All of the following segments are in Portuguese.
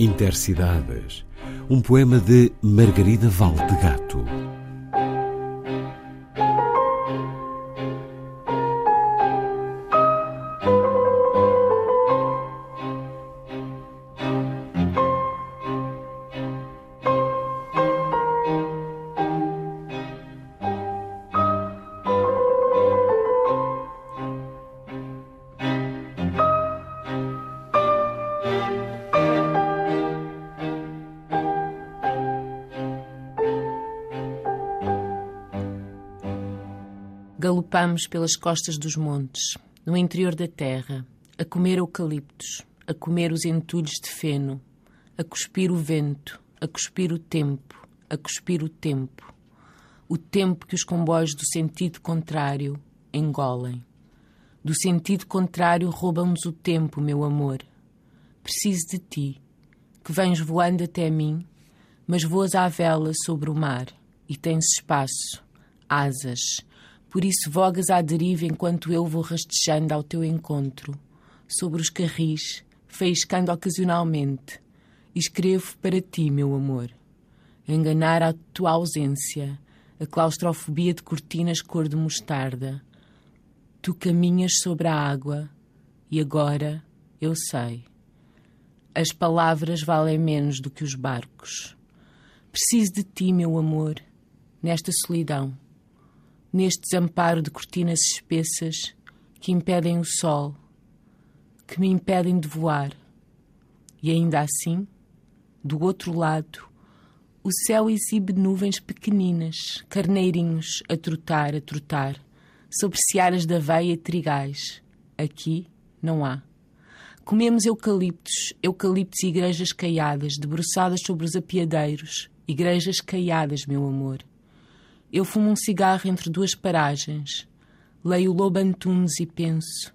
Intercidades, um poema de Margarida Valdegato. Galopamos pelas costas dos montes, no interior da terra, a comer eucaliptos, a comer os entulhos de feno, a cuspir o vento, a cuspir o tempo, a cuspir o tempo. O tempo que os comboios do sentido contrário engolem. Do sentido contrário roubam-nos o tempo, meu amor. Preciso de ti, que vens voando até mim, mas voas à vela sobre o mar e tens espaço, asas por isso vogas à deriva enquanto eu vou rastejando ao teu encontro, sobre os carris, faiscando ocasionalmente. Escrevo para ti, meu amor. Enganar a tua ausência, a claustrofobia de cortinas cor de mostarda. Tu caminhas sobre a água e agora eu sei. As palavras valem menos do que os barcos. Preciso de ti, meu amor, nesta solidão neste desamparo de cortinas espessas que impedem o sol, que me impedem de voar. E ainda assim, do outro lado, o céu exibe nuvens pequeninas, carneirinhos a trotar, a trotar, sobre searas de aveia e trigais. Aqui não há. Comemos eucaliptos, eucaliptos e igrejas caiadas, debruçadas sobre os apiadeiros, igrejas caiadas, meu amor. Eu fumo um cigarro entre duas paragens. Leio Lobo Antunes e penso: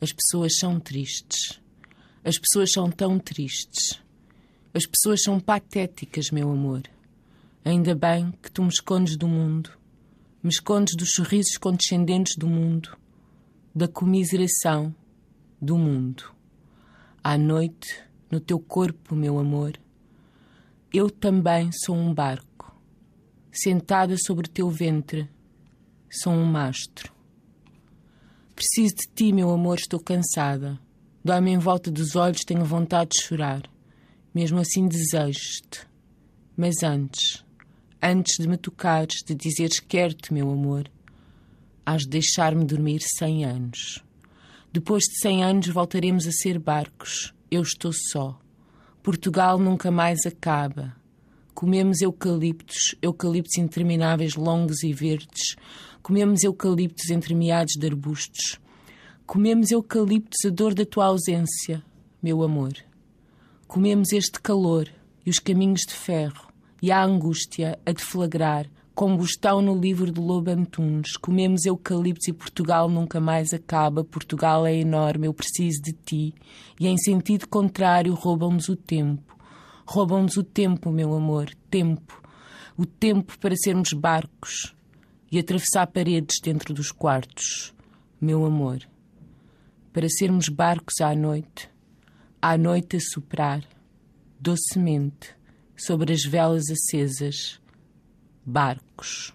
as pessoas são tristes. As pessoas são tão tristes. As pessoas são patéticas, meu amor. Ainda bem que tu me escondes do mundo. Me escondes dos sorrisos condescendentes do mundo, da comiseração do mundo. À noite, no teu corpo, meu amor, eu também sou um barco sentada sobre teu ventre. Sou um mastro. Preciso de ti, meu amor, estou cansada. Dói-me em volta dos olhos, tenho vontade de chorar. Mesmo assim desejo-te. Mas antes, antes de me tocares, de dizeres quero-te, meu amor, hás de deixar-me dormir cem anos. Depois de cem anos voltaremos a ser barcos. Eu estou só. Portugal nunca mais acaba. Comemos eucaliptos, eucaliptos intermináveis, longos e verdes. Comemos eucaliptos entremeados de arbustos. Comemos eucaliptos a dor da tua ausência, meu amor. Comemos este calor e os caminhos de ferro e a angústia a deflagrar, combustão no livro de Lobo Antunes. Comemos eucaliptos e Portugal nunca mais acaba. Portugal é enorme, eu preciso de ti. E em sentido contrário roubam-nos o tempo. Roubam-nos o tempo, meu amor, tempo. O tempo para sermos barcos e atravessar paredes dentro dos quartos, meu amor. Para sermos barcos à noite, à noite a soprar, docemente, sobre as velas acesas, barcos.